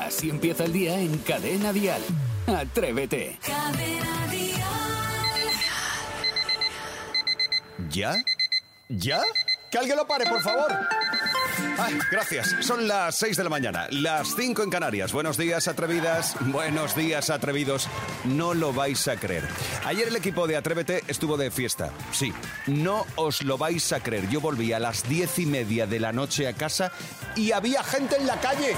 Así empieza el día en Cadena Dial. Atrévete. Cadena Dial. ¿Ya? ¿Ya? Que alguien lo pare, por favor. Ay, gracias. Son las 6 de la mañana, las 5 en Canarias. Buenos días, atrevidas. Buenos días, atrevidos. No lo vais a creer. Ayer el equipo de Atrévete estuvo de fiesta. Sí, no os lo vais a creer. Yo volví a las diez y media de la noche a casa y había gente en la calle.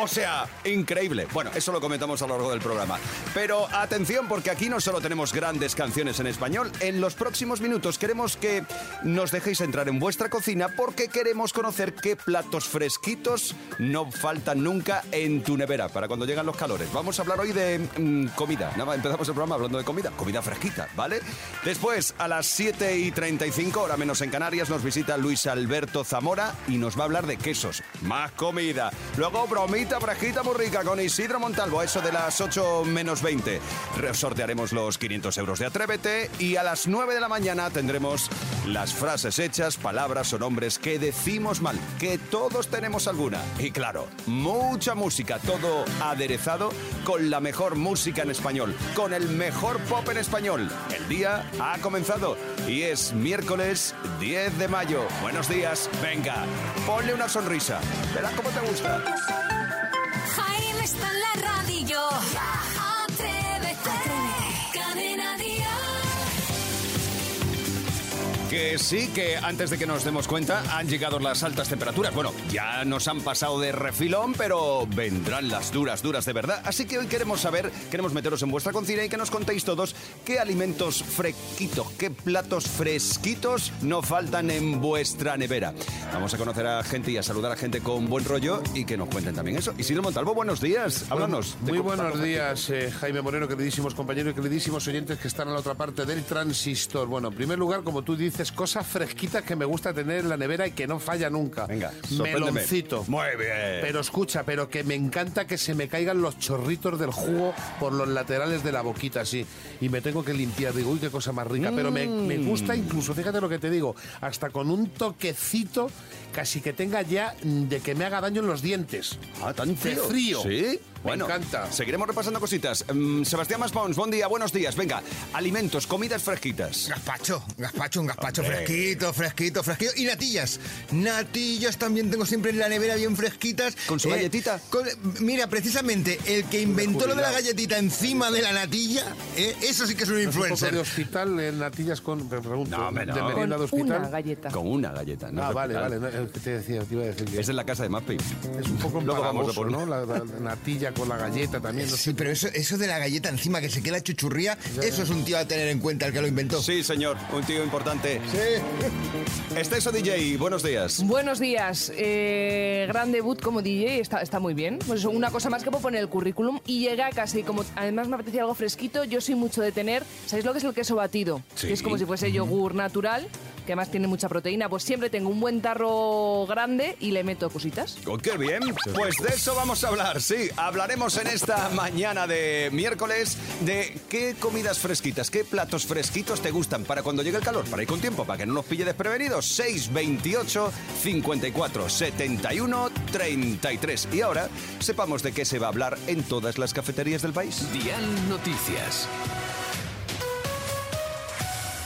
O sea, increíble. Bueno, eso lo comentamos a lo largo del programa. Pero atención, porque aquí no solo tenemos grandes canciones en español, en los próximos minutos queremos que nos dejéis entrar en vuestra cocina porque queremos conocer qué platos fresquitos no faltan nunca en tu nevera para cuando llegan los calores. Vamos a hablar hoy de mm, comida. Nada, empezamos el programa hablando de comida, comida fresquita, ¿vale? Después, a las 7 y 35, hora menos en Canarias, nos visita Luis Alberto Zamora y nos va a hablar de quesos. Más comida. Luego, bromita fresquita muy con Isidro Montalvo, eso de las 8 menos 20. Sortearemos los 500 euros de Atrévete y a las 9 de la mañana tendremos las frases hechas, palabras o nombres que decimos mal, que todos tenemos alguna. Y claro, mucha música, todo aderezado con la mejor música en español, con el mejor pop en español. El día ha comenzado y es miércoles 10 de mayo. Buenos días, venga, ponle una sonrisa. Verás cómo te gusta. Jaime está en la radio. Que sí, que antes de que nos demos cuenta han llegado las altas temperaturas. Bueno, ya nos han pasado de refilón, pero vendrán las duras, duras de verdad. Así que hoy queremos saber, queremos meteros en vuestra cocina y que nos contéis todos qué alimentos fresquitos, qué platos fresquitos no faltan en vuestra nevera. Vamos a conocer a gente y a saludar a gente con buen rollo y que nos cuenten también eso. Isidro Montalvo, buenos días. Háblanos. Muy buenos días, eh, Jaime Moreno, queridísimos compañeros y queridísimos oyentes que están a la otra parte del transistor. Bueno, en primer lugar, como tú dices, cosas fresquitas que me gusta tener en la nevera y que no falla nunca. Venga. Meloncito. Muy bien. Pero escucha, pero que me encanta que se me caigan los chorritos del jugo por los laterales de la boquita, así. Y me tengo que limpiar. Digo, uy, qué cosa más rica. Pero me, me Mm. gusta incluso, fíjate lo que te digo, hasta con un toquecito casi que tenga ya de que me haga daño en los dientes. Ah, tan De frío. frío. Sí. Me Bueno, encanta. Seguiremos repasando cositas. Mm, Sebastián Maspons, buen día, buenos días. Venga, alimentos, comidas fresquitas. Gazpacho, gazpacho, un gazpacho Hombre. fresquito, fresquito, fresquito. Y natillas. Natillas también tengo siempre en la nevera bien fresquitas. Eh, ¿Con su galletita? con- mira, precisamente, el que inventó lo de la galletita encima de la natilla, eh, eso sí que es un ¿No es un poco influencer. de hospital en natillas con. me pregunto, No, hombre, no. de merienda de Con hospital. una galleta. Con una galleta. No ah, vale, hospital. vale. no, el que te decía, te iba a decir que Es de la casa de Maspi. es un poco Luego vamos a empalagoso, poner- ¿no? La, la- la natilla con la galleta también. No Sí, sé. pero eso, eso de la galleta encima que se queda chuchurría, eso es un tío a tener en cuenta el que lo inventó. Sí, señor, un tío importante. Sí. Exceso DJ, buenos días. Buenos días. Eh, gran debut como DJ, está, está muy bien. Pues una cosa más que puedo poner el currículum y llega casi como. Además, me apetecía algo fresquito. Yo soy mucho de tener. ¿Sabéis lo que es el queso batido? Sí. Que es como si fuese yogur natural, que además tiene mucha proteína. Pues siempre tengo un buen tarro grande y le meto cositas. Oh, ¡Qué bien! Pues de eso vamos a hablar, sí. Hablaremos en esta mañana de miércoles de qué comidas fresquitas, qué platos fresquitos te gustan para cuando llegue el calor, para ir con tiempo, para que no nos pille desprevenidos. 628 54 71 33. Y ahora sepamos de qué se va a hablar en todas las cafeterías del país. Dial Noticias.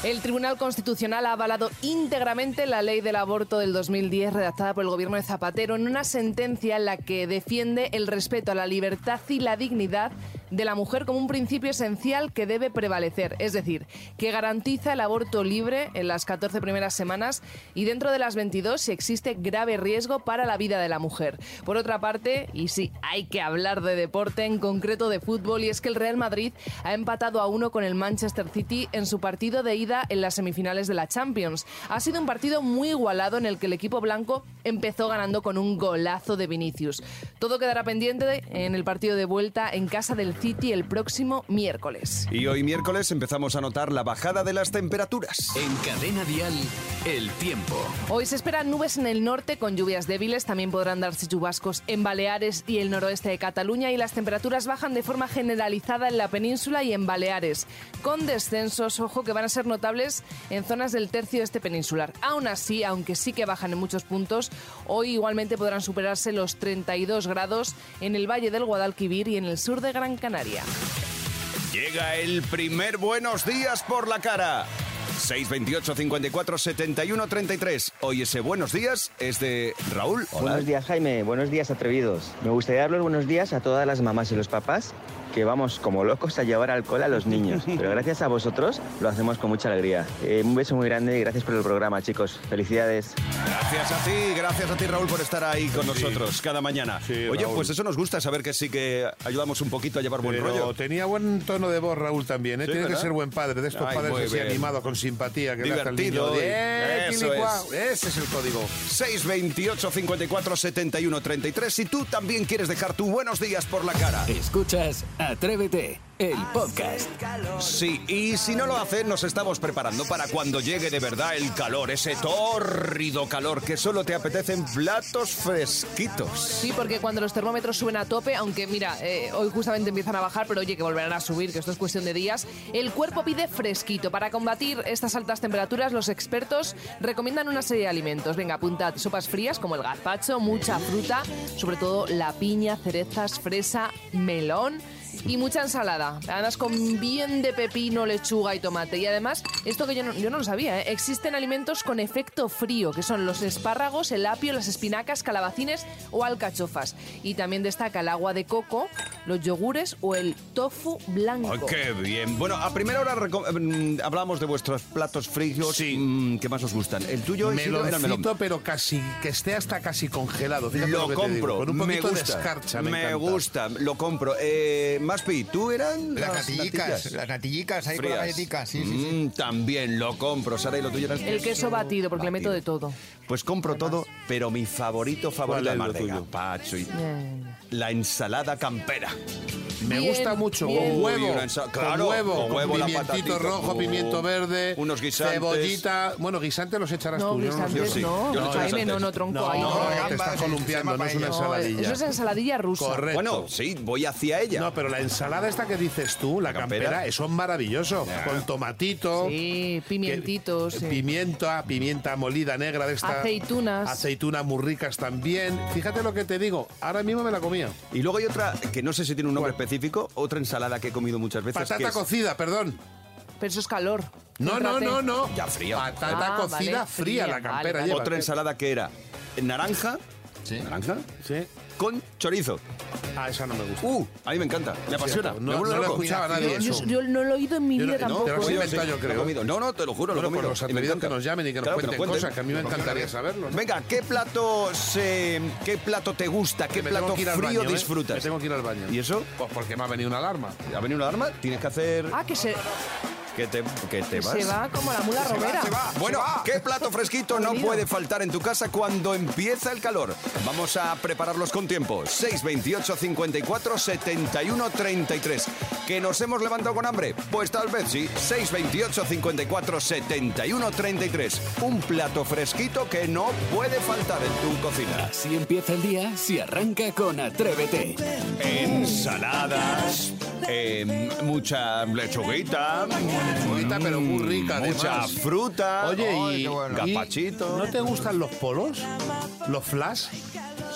El Tribunal Constitucional ha avalado íntegramente la ley del aborto del 2010 redactada por el gobierno de Zapatero en una sentencia en la que defiende el respeto a la libertad y la dignidad de la mujer como un principio esencial que debe prevalecer, es decir, que garantiza el aborto libre en las 14 primeras semanas y dentro de las 22 si existe grave riesgo para la vida de la mujer. Por otra parte, y sí, hay que hablar de deporte, en concreto de fútbol, y es que el Real Madrid ha empatado a uno con el Manchester City en su partido de ida en las semifinales de la Champions. Ha sido un partido muy igualado en el que el equipo blanco empezó ganando con un golazo de Vinicius. Todo quedará pendiente en el partido de vuelta en casa del City el próximo miércoles. Y hoy miércoles empezamos a notar la bajada de las temperaturas. En Cadena Dial, el tiempo. Hoy se esperan nubes en el norte con lluvias débiles, también podrán darse chubascos en Baleares y el noroeste de Cataluña y las temperaturas bajan de forma generalizada en la península y en Baleares, con descensos, ojo, que van a ser notables en zonas del tercio este peninsular. Aún así, aunque sí que bajan en muchos puntos, hoy igualmente podrán superarse los 32 grados en el valle del Guadalquivir y en el sur de Gran Canaria. Llega el primer buenos días por la cara. 628 54 71 33. Hoy ese buenos días es de Raúl. Hola. Buenos días, Jaime. Buenos días, atrevidos. Me gustaría dar los buenos días a todas las mamás y los papás que vamos como locos a llevar alcohol a los niños. Pero gracias a vosotros lo hacemos con mucha alegría. Eh, un beso muy grande y gracias por el programa, chicos. Felicidades. Gracias a ti, gracias a ti Raúl por estar ahí con nosotros cada mañana. Sí, Oye, Raúl. pues eso nos gusta, saber que sí que ayudamos un poquito a llevar buen Pero rollo. tenía buen tono de voz Raúl también, ¿eh? Sí, Tiene que ser buen padre, de estos Ay, padres así bien. animados, con simpatía, que le hace Divertido, niño "Eh, eso quilicuao". Ese es el código. 628 54 71 33. Si tú también quieres dejar tu buenos días por la cara. Escuchas Atrévete, el podcast. Sí, y si no lo haces, nos estamos preparando para cuando llegue de verdad el calor, ese tórrido calor que solo te apetecen platos fresquitos. Sí, porque cuando los termómetros suben a tope, aunque mira, eh, hoy justamente empiezan a bajar, pero oye, que volverán a subir, que esto es cuestión de días, el cuerpo pide fresquito. Para combatir estas altas temperaturas, los expertos recomiendan una serie de alimentos. Venga, apuntad sopas frías como el gazpacho, mucha fruta, sobre todo la piña, cerezas, fresa, melón. Y mucha ensalada, además con bien de pepino, lechuga y tomate. Y además, esto que yo no, yo no lo sabía, ¿eh? existen alimentos con efecto frío, que son los espárragos, el apio, las espinacas, calabacines o alcachofas. Y también destaca el agua de coco, los yogures o el tofu blanco. Ay, qué bien. Bueno, a primera hora reco- mm, hablamos de vuestros platos fríos Sí. mm, que más os gustan. El tuyo Isidro, era el melón. Meloncito, pero casi, que esté hasta casi congelado. Fíjate Lo que te digo, compro, Con un me poquito de gusta, escarcha, me, me gusta, lo compro. Eh, Maspi, ¿tú eran Las las natillicas, natillas? las natillicas ahí con la Frías. galletica, sí, sí, sí. Mm, también lo compro. Sara, ¿y lo tuyo El queso batido, porque le meto de todo. Pues compro todo, pero mi favorito, favorito, ¿Cuál es además de tuyo? gazpacho y Bien. la ensalada campera. Me Bien, gusta mucho, bien. con huevo, Uy, ensa- con claro, huevo, con con, huevo, la pimientito patatita, rojo, pimiento verde, unos guisantes. cebollita. Bueno, guisantes los echarás No, tú. yo no los guisantes sí. no. Yo le echo Jaime, guisantes. no, no, tronco No, ahí. no, no. te gambas, estás columpiando, no es una. No, ensaladilla. eso es ensaladilla rusa. Correcto. Bueno, sí, voy hacia ella. No, pero la ensalada esta que dices tú, la La campera. campera, eso es maravilloso. Con tomatito. Sí, pimientitos. que- sí. Pimienta, pimienta molida negra de esta. Aceitunas. Aceitunas muy ricas también. Fíjate lo que te digo, ahora mismo me la comía. Y luego hay otra que no sé si tiene un nombre ¿Cuál? específico, otra ensalada que he comido muchas veces. que Patata es- cocida, perdón. Pero eso es calor. No, no, no, no. Ya fría. Patata Ah, cocida vale, fría, fría, la campera vale. Otra ensalada que era naranja, naranja, Sí. Con chorizo. Ah, esa no me gusta. Uh, a mí me encanta, me apasiona. cierto. me No- no lo escuchaba nadie Yo, eso. yo no lo he oído en mi Yo no- vida no, tampoco. te lo yo creo. comido. No, no, te lo juro, lo he comido. los y me atrevidos encanta. que nos llamen y que nos Claro, cuenten cosas, que a mí me encantaría saberlo. ¿no? Venga, ¿qué plato, se, ¿qué plato te gusta? ¿Qué plato frío baño, ¿eh? disfrutas? Me tengo que ir al baño. ¿Y eso? Pues porque me ha venido una alarma. ¿Ha venido una alarma? Tienes que hacer Ah, que se, que te, que te vas. se va como la mula romera. Bueno, ¿qué plato fresquito no puede faltar en tu casa cuando empieza el calor? Vamos a prepararlos con tiempo. 628 54 71 33. ¿Que nos hemos levantado con hambre? Pues tal vez sí. 628 54 71 33. Un plato fresquito que no puede faltar en tu cocina. Así empieza el día si arranca con Atrévete. Ensaladas, eh, mucha lechuguita, Lechuguita, pero muy rica, mucha además. fruta, Oye, Ay, y, bueno. y- gazpachito. ¿no te gustan los polos? ¿Los flash?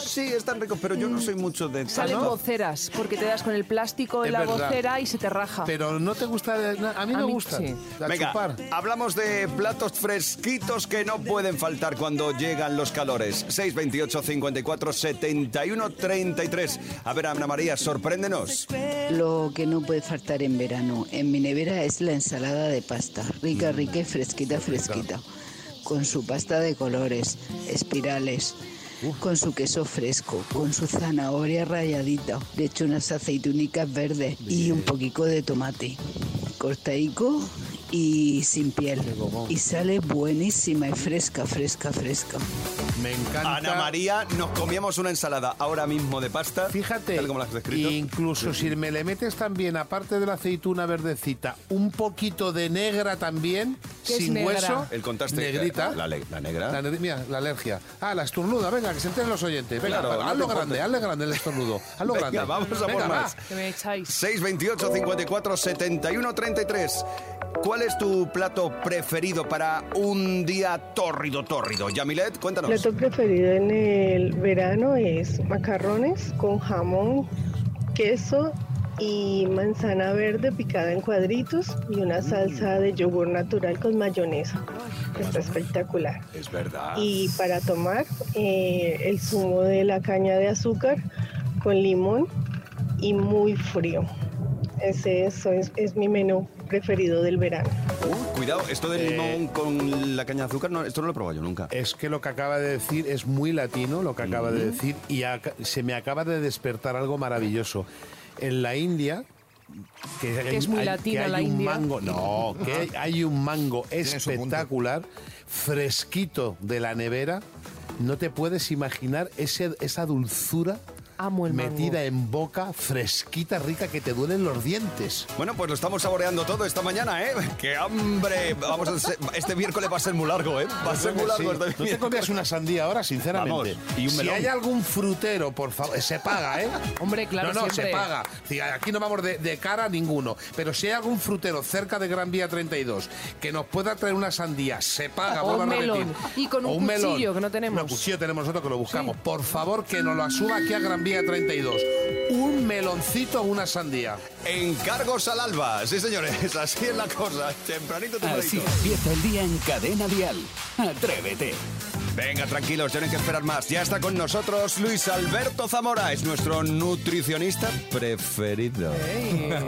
Sí, están ricos, pero yo no soy mucho de... Salen ¿no? voceras, porque te das con el plástico en Es la verdad. vocera y se te raja. Pero no te gusta... A mí A me mí gustan. sí. A Venga, chupar. hablamos de platos fresquitos que no pueden faltar cuando llegan los calores. 628 54 71 33. A ver, Ana María, sorpréndenos. Lo que no puede faltar en verano en mi nevera es la ensalada de pasta, rica, rica y fresquita, fresquita, con su pasta de colores, espirales, con su queso fresco, con su zanahoria ralladita, le echo unas aceitunicas verdes y un poquito de tomate, cortaico y sin piel. Y sale buenísima y fresca, fresca, fresca. Me encanta. Ana María, nos comíamos una ensalada ahora mismo de pasta. Fíjate, Tal como la has descrito. incluso si me le metes también, aparte de la aceituna verdecita, un poquito de negra también, ¿Qué es sin negra? hueso. El contraste. Negrita. La, le- la negra. La mira, la alergia. Ah, la estornuda, venga, que se enteren los oyentes. Venga, Claro, va, no hazlo grande, hazle grande el estornudo. Hazlo Venga, grande. vamos a por Venga, va. más. Que me echáis. 628 54 71 33. ¿Cuál es tu plato preferido para un día tórrido, tórrido? Yamilet, cuéntanos. plato preferido en el verano es macarrones con jamón, queso y manzana verde picada en cuadritos y una salsa de yogur natural con mayonesa. Está espectacular. Es verdad. Y para tomar eh, el zumo de la caña de azúcar con limón y muy frío. Ese es, es- es mi menú preferido del verano. Uh, cuidado, esto del limón con la caña de azúcar, no, esto no lo he probado yo nunca. Es que lo que acaba de decir es muy latino, lo que acaba de decir, y se me acaba de despertar algo maravilloso. En la India, que, es muy hay- latina que hay la un India. mango, no, que hay, un mango espectacular, fresquito de la nevera. No te puedes imaginar ese, esa dulzura Amo el mango. metida en boca, fresquita, rica, que te duelen los dientes. Bueno, pues lo estamos saboreando todo esta mañana, ¿eh? ¡Qué hambre! Vamos a ser- este miércoles va a ser muy largo, ¿eh? Va a ser muy largo Sí. este ¿No te comías una sandía ahora, sinceramente? Vamos, y un si melón. hay algún frutero, por favor, se paga, ¿eh? Hombre, claro, No, no, siempre. se paga. Aquí no vamos de, de cara a ninguno. Pero si hay algún frutero cerca de Gran Vía 32 que nos pueda traer una sandía, se paga, O un melón. Y con un melón. cuchillo, que no tenemos. Un cuchillo tenemos nosotros que lo buscamos. Por favor, que nos lo suba aquí a Gran Vía 32. Un meloncito o una sandía. Encargos al alba. Sí, señores, así es la cosa. Tempranito, Así tempranito. empieza el día en Cadena Dial. Atrévete. Venga, tranquilos, tienen que esperar más. Ya está con nosotros Luis Alberto Zamora. Es nuestro nutricionista preferido.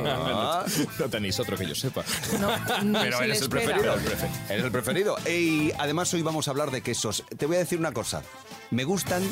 Ah, No tenéis otro que yo sepa. No, ni Pero eres el preferido. Eres el preferido. Y además hoy vamos a hablar de quesos. Te voy a decir una cosa. Me gustan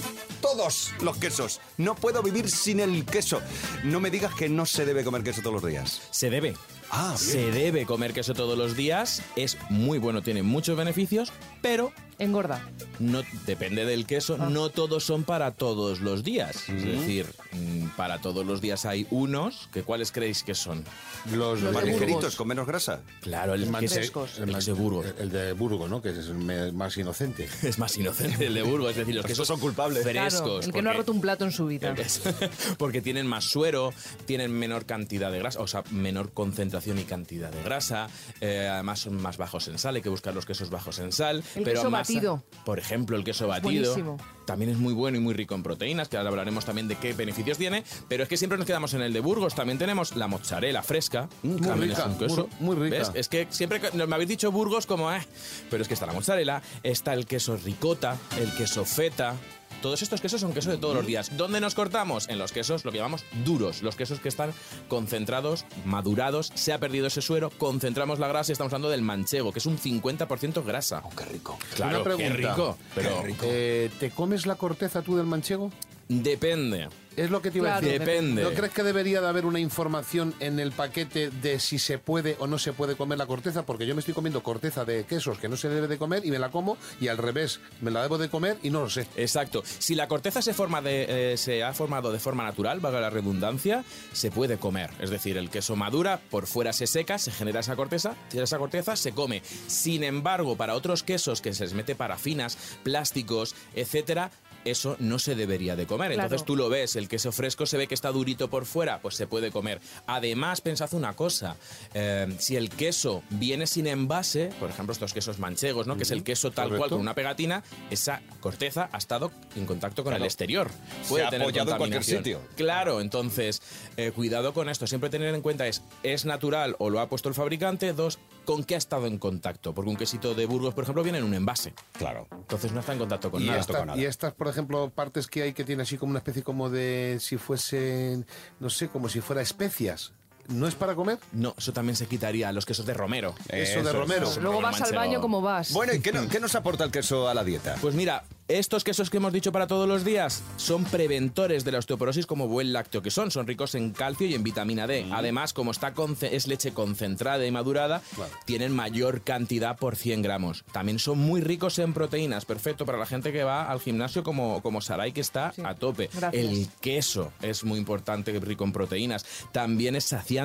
todos los quesos. No puedo vivir sin el queso. No me digas que no se debe comer queso todos los días. Se debe. Ah, bien. Se debe comer queso todos los días. Es muy bueno, tiene muchos beneficios, pero Engorda. no depende del queso. No todos son para todos los días. Es decir, mm, para todos los días hay unos que ¿cuáles creéis que son? Los, Los Más ligeritos, con menos grasa. Claro, el el queso de Burgos. El de Burgos, ¿no? Que es el más inocente. Es más inocente el de Burgos, es decir, los quesos son culpables. frescos. Claro, el que no ha roto un plato en su vida. Porque tienen más suero, tienen menor cantidad de grasa, o sea, menor concentración y cantidad de grasa. eh, además son más bajos en sal, hay que buscar los quesos bajos en sal. El pero queso más- batido. Por ejemplo, el queso batido. buenísimo. También es muy bueno y muy rico en proteínas, que ahora hablaremos también de qué beneficios tiene. Pero es que siempre nos quedamos en el de Burgos. También tenemos la mozzarella fresca. muy también rica, es un queso. muy- muy rica. ¿Ves? Es que siempre me habéis dicho Burgos como, eh, pero es que está la mozzarella, está el queso ricota, el queso feta. Todos estos quesos son quesos de todos los días. ¿Dónde nos cortamos? En los quesos, lo que llamamos duros. Los quesos que están concentrados, madurados, se ha perdido ese suero, concentramos la grasa y estamos hablando del manchego, que es un 50% grasa. qué rico. Claro, Una qué rico. Pero Eh, ¿Te comes la corteza tú del manchego? depende. Es lo que te iba a decir. depende. ¿No crees que debería de haber una información en el paquete de si se puede o no se puede comer la corteza? Porque yo me estoy comiendo corteza de quesos que no se debe de comer y me la como y al revés, me la debo de comer y no lo sé. Exacto. Si la corteza se, forma de, eh, se ha formado de forma natural, valga la redundancia, se puede comer. Es decir, el queso madura, por fuera se seca, se genera esa corteza, esa corteza se come. Sin embargo, para otros quesos que se les mete parafinas, plásticos, etcétera, eso no se debería de comer. Claro. Entonces tú lo ves, el queso fresco se ve que está durito por fuera, pues se puede comer. Además, pensad una cosa, eh, si el queso viene sin envase, por ejemplo estos quesos manchegos, ¿no? que es el queso tal cual con una pegatina, esa corteza ha estado en contacto con el exterior. Se Puede ha tener apoyado en cualquier sitio. Claro, entonces, eh, cuidado con esto. Siempre tener en cuenta es, ¿es natural o lo ha puesto el fabricante? Dos, ¿con qué ha estado en contacto? Porque un quesito de Burgos, por ejemplo, viene en un envase. Claro. Entonces no está en contacto con Y, nada. esta- y estas, por ejemplo, partes que hay que tiene así como una especie como de si fuesen, no sé, como si fuera especias. ¿No es para comer? No, eso también se quitaría. Los quesos de romero. Eso de romero. eso. Luego vas al baño como vas. Bueno, ¿y qué, no- qué nos aporta el queso a la dieta? Pues mira, Estos quesos que hemos dicho para todos los días son preventores de la osteoporosis como buen lácteo que son. Son ricos en calcio y en vitamina D. Además, como está conce- es leche concentrada y madurada, tienen mayor cantidad por 100 gramos. También son muy ricos en proteínas. Perfecto para la gente que va al gimnasio como, como Sarai, que está a tope. Gracias. El queso es muy importante, rico en proteínas. También es saciante.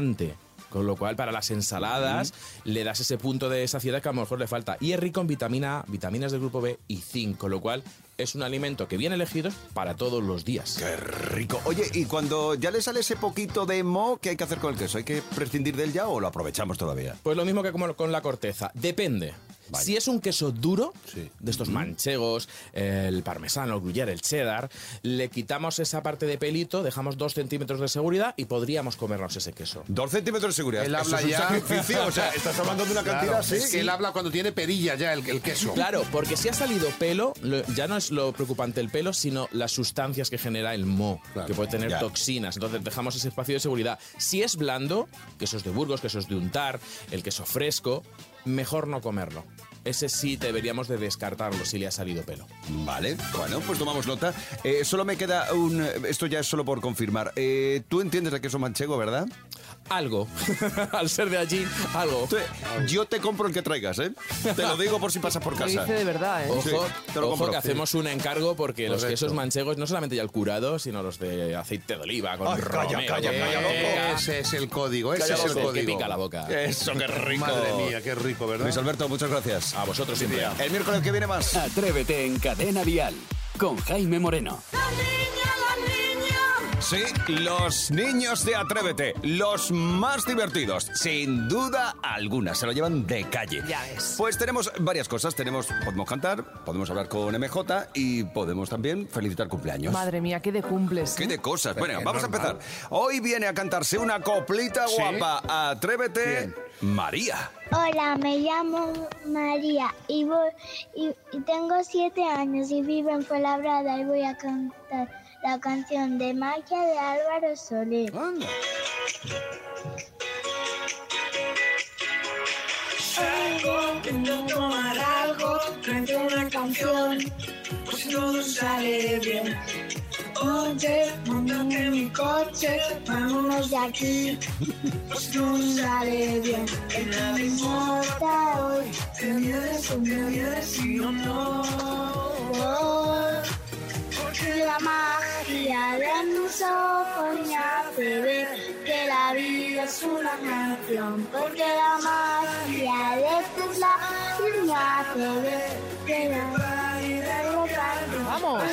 Con lo cual, para las ensaladas, le das ese punto de saciedad que a lo mejor le falta. Y es rico en vitamina A, vitaminas del grupo B y zinc. Con lo cual, es un alimento que viene elegido para todos los días. Qué rico. Oye, y cuando ya le sale ese poquito de mo, ¿qué hay que hacer con el queso? ¿Hay que prescindir de él ya o lo aprovechamos todavía? Pues lo mismo que como con la corteza. Depende. Si es un queso duro, Sí. de estos manchegos, el parmesano, el gruyere, el cheddar, le quitamos esa parte de pelito, dejamos dos centímetros de seguridad y podríamos comernos ese queso. Dos centímetros de seguridad. Él Eso habla es un ya. sacrificio. O sea, estás hablando de una cantidad Claro, así. que él habla cuando tiene perilla ya el, el queso. Claro, porque si ha salido pelo, lo- ya no es lo preocupante el pelo, sino las sustancias que genera el mo, Claro. que puede tener Ya. toxinas. Entonces dejamos ese espacio de seguridad. Si es blando, quesos de Burgos, quesos de untar, el queso fresco, mejor no comerlo. Ese sí deberíamos de descartarlo si le ha salido pelo. Vale, bueno, pues tomamos nota. Eh, solo me queda un... Esto ya es solo por confirmar. Eh, Tú entiendes de queso manchego, ¿verdad? Algo. Al ser de allí, algo. Yo te compro el que traigas, ¿eh? Te lo digo por si pasas por Lo casa. dice de verdad, ¿eh? Ojo, Sí, te lo ojo compro. que hacemos un encargo porque los Correcto. quesos manchegos, no solamente ya el curado, sino los de aceite de oliva, con Ay, calla, romero, calla, calla, loco. Ese es el código, ese Calla, es el loco, que código. pica la boca. Eso, qué rico. Madre mía, qué rico, ¿verdad? Luis Alberto, muchas gracias. A vosotros siempre. El miércoles que viene más. Atrévete en Cadena Dial con Jaime Moreno. La niña, la niña. Sí, los niños de Atrévete, los más divertidos, sin duda alguna, se lo llevan de calle. Ya ves. Pues tenemos varias cosas, tenemos, podemos cantar, podemos hablar con MJ y podemos también felicitar cumpleaños. Madre mía, qué de cumples. ¿Qué ¿eh? de cosas? Bueno, qué vamos a empezar. Hoy viene a cantarse una coplita Sí. guapa. Atrévete, María. Hola, me llamo María y, voy, y, y tengo siete años y vivo en Fuenlabrada y voy a cantar la canción de Magia de Álvaro Soler. Salgo, intento tomar algo, canto una canción, pues todo sale bien. Oye, montate en mi coche, vámonos de aquí, pues todo sale bien. Que nada importa hoy, te vienes o me vienes si o no. La magia de me hace ver que la vida es una canción. Porque la magia de tus hace ver que la vida es una canción. Vamos.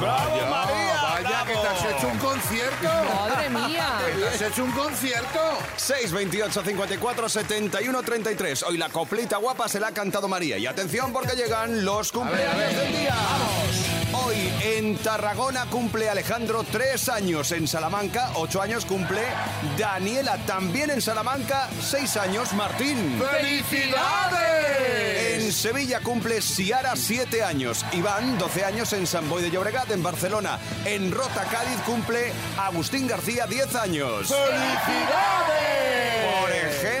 ¡Bravo, María! Vaya, que te has hecho un concierto. Madre mía. Que te has hecho un concierto. 628 54 71 33. Hoy la coplita guapa se la ha cantado María. Y atención porque llegan los cumpleaños ver. del día. Hoy en Tarragona cumple Alejandro tres años. En Salamanca, ocho años cumple Daniela. También en Salamanca, seis años Martín. ¡Felicidades! En Sevilla cumple Siara 7 años. Iván, 12 años en San Boy de Llobregat, en Barcelona. En Rota, Cádiz cumple Agustín García 10 años. ¡Felicidades! Por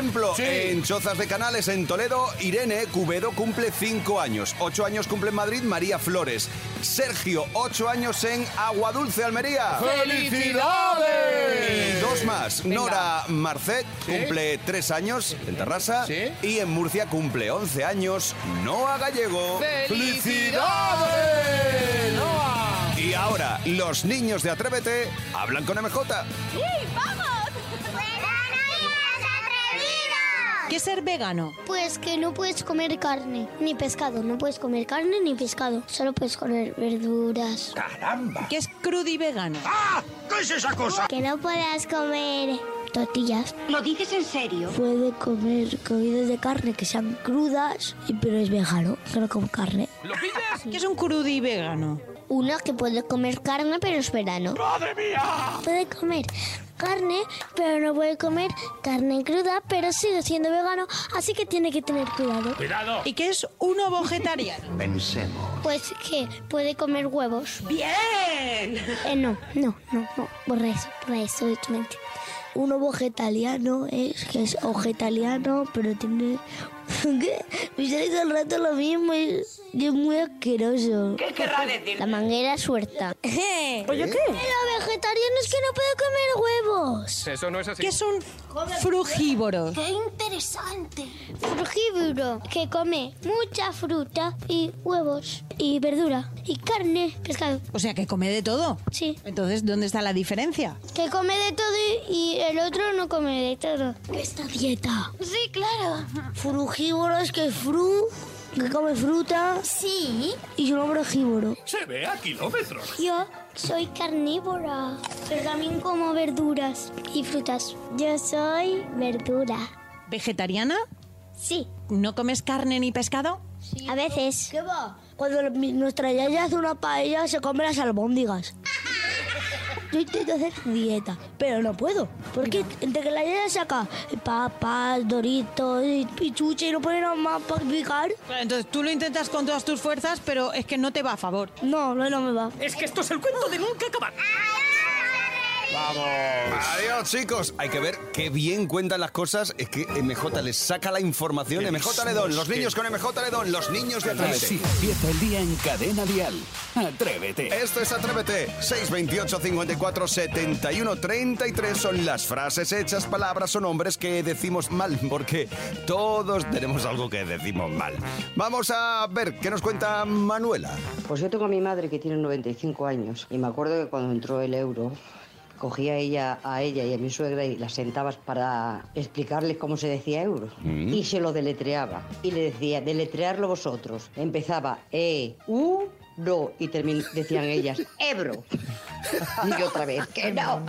ejemplo, Sí. en Chozas de Canales, en Toledo, Irene Cubedo cumple 5 años. 8 años cumple en Madrid María Flores. Sergio, 8 años en Aguadulce, Almería. ¡Felicidades! Y dos más. Nora Marcet cumple 3 años en Terrassa. Sí. Y en Murcia cumple 11 años Noa Gallego. ¡Felicidades! Noah! Y ahora, los niños de Atrévete hablan con MJ. ¿Qué es ser vegano? Pues que no puedes comer carne, ni pescado. No puedes comer carne ni pescado. Solo puedes comer verduras. ¿Qué es crudivegano? Que no puedas comer tortillas. ¿Lo dices en serio? Puede comer comidas de carne que sean crudas, y- pero es vegano, no come carne. ¿Qué es un crudivegano? Una que puede comer carne, pero es verano. ¡Madre mía! Puede comer carne, pero no puede comer carne cruda, pero sigue siendo vegano, así que tiene que tener cuidado. ¿Y qué es un ovo vegetariano? Pensemos. Pues que puede comer huevos. ¡Bien! Eh, no, no, no, no, por eso, por eso es mentira. Un ovo vegetariano es que es vegetariano, pero tiene... ¿Qué? Me sale todo el rato lo mismo y es muy asqueroso. ¿Qué querrá decir? La manguera suelta. ¿Oye qué? Los vegetarianos que no pueden comer huevos. Eso no es así. ¿Qué es un frugívoro? ¡Qué interesante! Frugívoro, que come mucha fruta y huevos y verdura y carne, pescado. O sea, que come de todo. Sí. Entonces, ¿dónde está la diferencia? Que come de todo y, y el otro no come de todo. Esta dieta. Sí, claro. Frugívoro es que fru, que come fruta. Sí. Y yo no frugívoro. Se ve a kilómetros. Yo soy carnívora, pero también como verduras y frutas. Yo soy verdura. ¿Vegetariana? Sí. ¿No comes carne ni pescado? A veces. ¿Qué va? Cuando nuestra yaya hace una paella se come las albóndigas. Yo intento hacer dieta, pero no puedo. Porque entre que la yaya saca papas, doritos y, y chuche y no pone nada más para picar. Entonces tú lo intentas con todas tus fuerzas, pero es que no te va a favor. No, no, no me va. Es que esto es el cuento de nunca acabar. ¡Vamos! Adiós, chicos. Hay que ver qué bien cuentan las cosas. Es que MJ les saca la información. MJ Ledón, los niños con MJ Ledón, los niños de Así Atrévete. empieza el día en Cadena Dial. Atrévete. Esto es Atrévete. 628 54 71 33 son las frases hechas, palabras o nombres que decimos mal, porque todos tenemos algo que decimos mal. Vamos a ver qué nos cuenta Manuela. Pues yo tengo a mi madre que tiene 95 años y me acuerdo que cuando entró el euro cogía ella a ella y a mi suegra y las sentabas para explicarles cómo se decía euro Mm. y se lo deletreaba y le decía deletrearlo vosotros empezaba e u ro y termin- decían ellas ebro y yo otra vez que no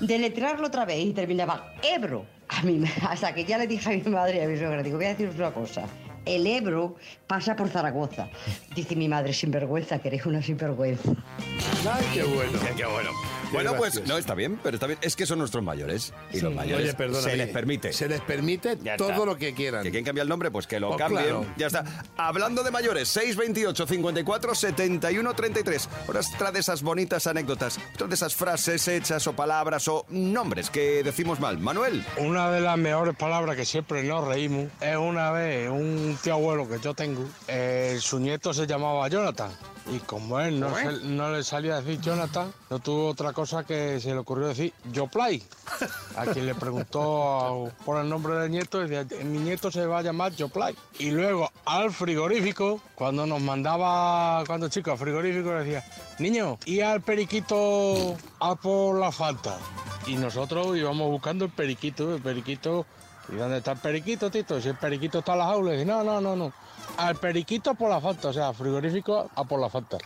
deletrearlo otra vez y terminaba ebro a mí hasta que ya le dije a mi madre y a mi suegra digo voy a deciros una cosa el Ebro pasa por Zaragoza. Dice mi madre, sinvergüenza, que eres una sinvergüenza. Ay, qué bueno. Qué bueno. Bueno, pues no está bien, pero está bien. Es que son nuestros mayores. Y los mayores Oye, perdona, se les permite. Se les permite Ya todo está. lo que quieran. Que quien cambia el nombre, pues que lo Pues cambien. claro. Ya está. Hablando de mayores, 628 54 71 33. Ahora otra de esas bonitas anécdotas, otra de esas frases hechas o palabras o nombres que decimos mal. Manuel. Una de las mejores palabras que siempre nos reímos es una vez un tío abuelo que yo tengo, eh, su nieto se llamaba Jonathan. Y como él no, le salía a decir Jonathan, no tuvo otra cosa que se le ocurrió decir Yo Play. A quien le preguntó por el nombre del nieto, decía, mi nieto se va a llamar Yo Play. Y luego al frigorífico, cuando nos mandaba, cuando chicos al frigorífico, le decía, niño, y al periquito a por la falta. Y nosotros íbamos buscando el periquito, el periquito. ¿Y dónde está el periquito, Tito? Si el periquito está en la jaula, y no, no, no, no. Al periquito por la falta, o sea, frigorífico a por la falta.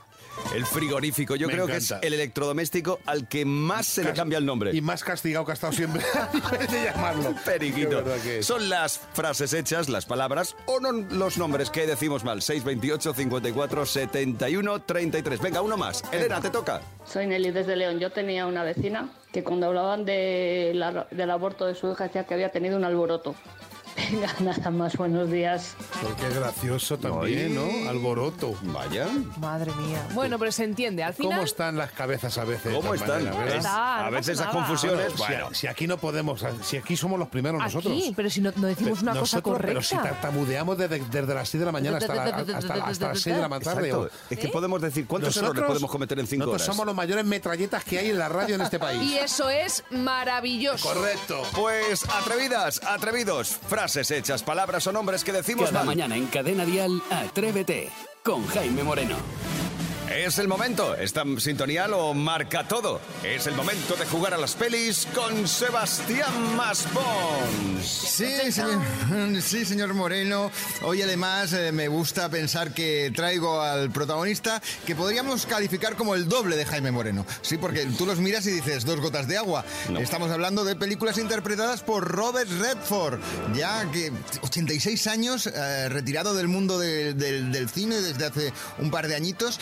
El frigorífico, yo Me creo que es el electrodoméstico al que más se le cambia el nombre. Y más castigado que ha estado siempre de llamarlo. Periquito. Qué verdad que es. Son las frases hechas, las palabras o no los nombres que decimos mal. 628 54 71 33. Venga, uno más. Elena, te toca. Soy Nelly desde León. Yo tenía una vecina que cuando hablaban de la- del aborto de su hija decía que había tenido un alboroto. Venga, nada más, buenos días. Qué gracioso también, ¿no? Alboroto. Vaya. Madre mía. Bueno, pero se entiende. Al final. ¿Cómo están las cabezas a veces? ¿Cómo están? manera? Está, a veces esas confusiones, Si- bueno. Si, aquí no podemos, si aquí somos los primeros nosotros. Aquí, pero si no, no decimos una cosa Nosotros, correcta. Pero si tartamudeamos desde, desde las 6 de la mañana hasta, la- hasta, hasta las 6 de la tarde. O- Es que podemos decir, ¿cuántos errores Nosotros- podemos cometer en cinco nosotros horas? somos los mayores metralletas que hay en la radio en este país. Y eso es maravilloso. Correcto. Pues atrevidas, atrevidos, frases hechas, palabras o nombres que decimos Cada mal. mañana en Cadena Dial, Atrévete con Jaime Moreno. Es el momento. Esta sintonía lo marca todo. Es el momento de jugar a las pelis con Sebastián Maspons. Sí, señor, sí, señor Moreno. Hoy además eh, me gusta pensar que traigo al protagonista que podríamos calificar como el doble de Jaime Moreno. Sí, porque tú los miras y dices dos gotas de agua. Estamos hablando de películas interpretadas por Robert Redford, ya que 86 años, eh, retirado del mundo de- del- del cine desde hace un par de añitos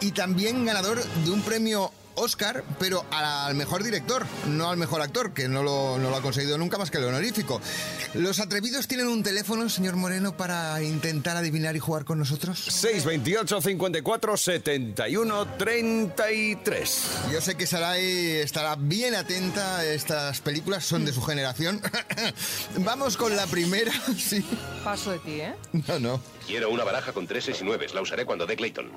y también ganador de un premio Oscar, pero al mejor director, no al mejor actor, que no lo, no lo ha conseguido nunca más que el honorífico. ¿Los atrevidos tienen un teléfono, señor Moreno, para intentar adivinar y jugar con nosotros? 628 54 71 33. Yo sé que Sarai estará bien atenta a estas películas, son de su generación. Vamos con la primera, sí. Paso de ti, ¿eh? No, no. Quiero una baraja con treses y nueves. La usaré cuando dé Clayton.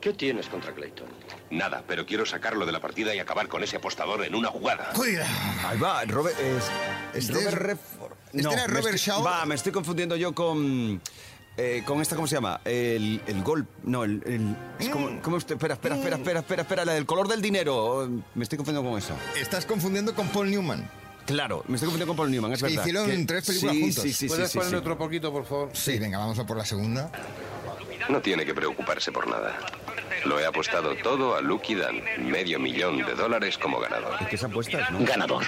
¿Qué tienes contra Clayton? Nada, pero quiero sacarlo de la partida y acabar con ese apostador en una jugada. Cuida. Ahí va, Robert. es- Este Robert es- Redford. este era Robert Shaw. Va, me estoy confundiendo yo con. eh, con esta, ¿cómo se llama? El, el gol. No, el. el- es como, ¿cómo usted? Espera, espera, espera, espera, espera, espera, la del color del dinero. Me estoy confundiendo con eso. Estás confundiendo con Paul Newman. Claro, me estoy confundiendo con Paul Newman, es Que verdad. hicieron Que- tres películas sí, juntos. Sí, sí, sí. ¿Puedes sí, poner sí. otro poquito, por favor? Sí, venga, vamos a por la segunda. No tiene que preocuparse por nada. Lo he apostado todo a Lucky Dan. Medio millón de dólares como ganador. ¿Qué se apuestas, no? Ganador.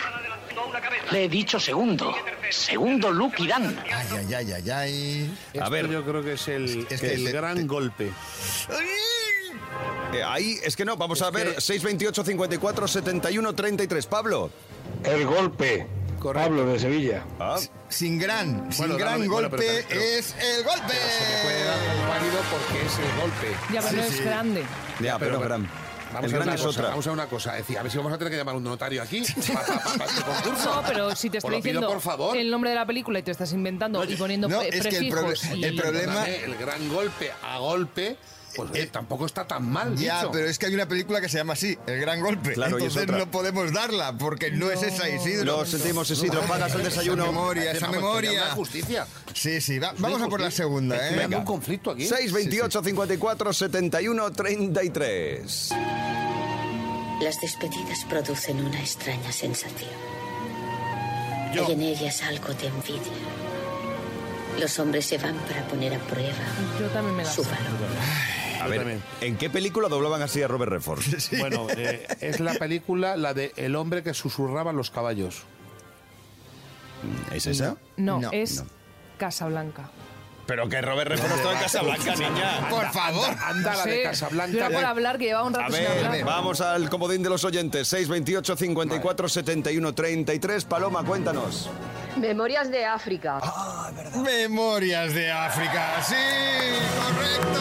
Le he dicho segundo. Segundo Lucky Dan. Ay, ay, ay, ay, ay. Esto ver. yo creo que es el, Es que el te- gran te- golpe. Eh, ahí, es que no, vamos Es a ver. que- 628 54 71 33. Pablo. El golpe. Pablo de Sevilla. Ah, Sin gran, sin Bueno, gran dame- bueno, golpe pero- pero- es el golpe. Se le puede dar como válido porque es el golpe. Ya, pero no es grande. ya, pero, pero- gran. Vamos a cosa, otra. Vamos a ver una cosa. Es decir, a ver si vamos a tener que llamar a un notario aquí para, para- para este concurso. No, pero si te estoy pido, diciendo por favor. el nombre de la película y te estás inventando y poniendo no, pre- es que el proble- y- el problema- el gran golpe a golpe, pues oye, tampoco está tan mal Ya, dicho. pero es que hay una película que se llama así, El Gran Golpe. Claro, Entonces no podemos darla, porque no, es esa, Isidro. Lo sentimos, Isidro. Pagas el desayuno. Esa memoria, esa memoria. justicia. Sí, sí, va- vamos a por la segunda, ¿eh? creando un conflicto aquí. 628 54 71 33. Las despedidas producen una extraña sensación. Yo. Hay en ellas algo de envidia. Los hombres se van para poner a prueba Yo también me la su valor. A Yo ver, también. ¿en qué película doblaban así a Robert Redford? Bueno, eh, es la película, la de El hombre que susurraba los caballos. ¿Es esa? No, No, es no. Casablanca. Pero que Robert Redford estaba en Casablanca, niña. Por favor. Anda, la Sí, de Yo era Casablanca. por hablar, que llevaba un A rato sin ver, hablar. vamos al comodín de los oyentes. 628 54 71 33. Paloma, cuéntanos. Memorias de África. Memorias de África, sí, correcto.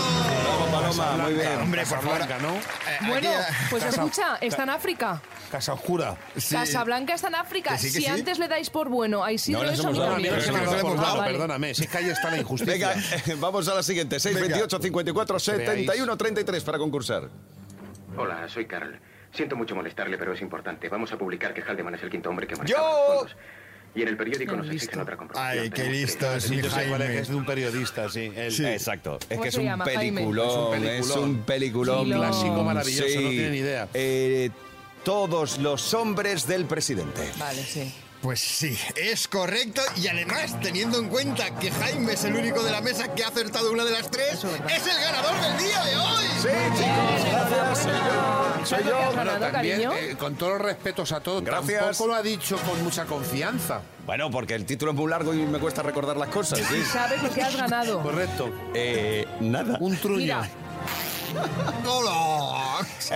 Paloma, muy bien. Hombre, por. Casablanca, ¿no? Eh, Bueno, aquí, eh, pues Casa- escucha, está en África. Casa Oscura. sí. Casablanca está en África. Que sí, que si sí. antes le dais por bueno a Isidro, No eso hemos no dado, Perdóname, pero que nos hemos dado. Si es que ahí está la injusticia. Venga, eh, vamos a la siguiente. 628 54 71 33 para concursar. Hola, soy Carl. Siento mucho molestarle, pero es importante. Vamos a publicar que Haldeman es el quinto hombre que ¡Yo! manejaba los fondos. Y en el periódico nos Listo. exigen otra comprobación. Ay, qué listo es Sí, mi Jaime. es de un periodista, sí. El- Exacto. Es ¿Cómo que es un, peliculón, Es un es peliculón. un peliculón. Sí, lo- Clásico maravilloso, no tienen idea. Eh, todos los hombres del presidente. Vale, sí. Pues sí, es correcto y además, teniendo en cuenta que Jaime es el único de la mesa que ha acertado una de las tres, es el ganador del día de hoy. Sí, chicos, gracias. Soy yo. Soy ¿Sabes lo que yo. has ganado, Bueno, también, eh, con todos los respetos a todos, Gracias. tampoco lo ha dicho con mucha confianza. Bueno, porque el título es muy largo y me cuesta recordar las cosas. sí. ¿Sabes lo que has ganado? Correcto. Eh, nada. Un truño.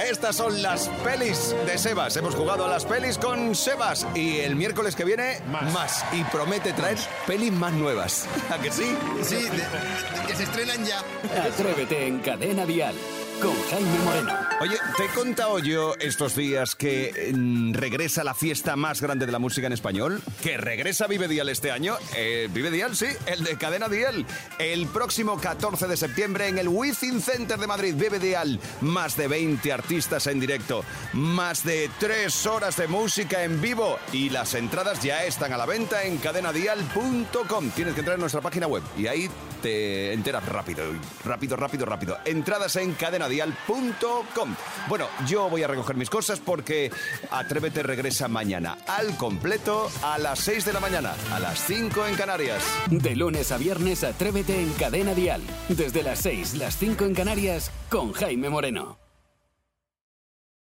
Estas son las pelis de Sebas. Hemos jugado a las pelis con Sebas. Y el miércoles que viene, más. Y promete traer pelis más nuevas. ¿A que sí? Sí, de- de- que se estrenan ya. Atrévete en Cadena Dial Oye, te he contado yo estos días que mm, regresa la fiesta más grande de la música en español. Que regresa Vive Dial este año. Eh, Vive Dial, sí, el de Cadena Dial. El próximo 14 de septiembre en el Within Center de Madrid. Vive Dial. Más de 20 artistas en directo. Más de 3 horas de música en vivo. Y las entradas ya están a la venta en cadenadial.com. Tienes que entrar en nuestra página web y ahí te enteras rápido. Rápido, rápido, rápido. Entradas en Bueno, yo voy a recoger mis cosas porque Atrévete regresa mañana al completo a las 6 de la mañana, a las 5 en Canarias. De lunes a viernes, Atrévete en Cadena Dial. Desde las 6, las 5 en Canarias, con Jaime Moreno.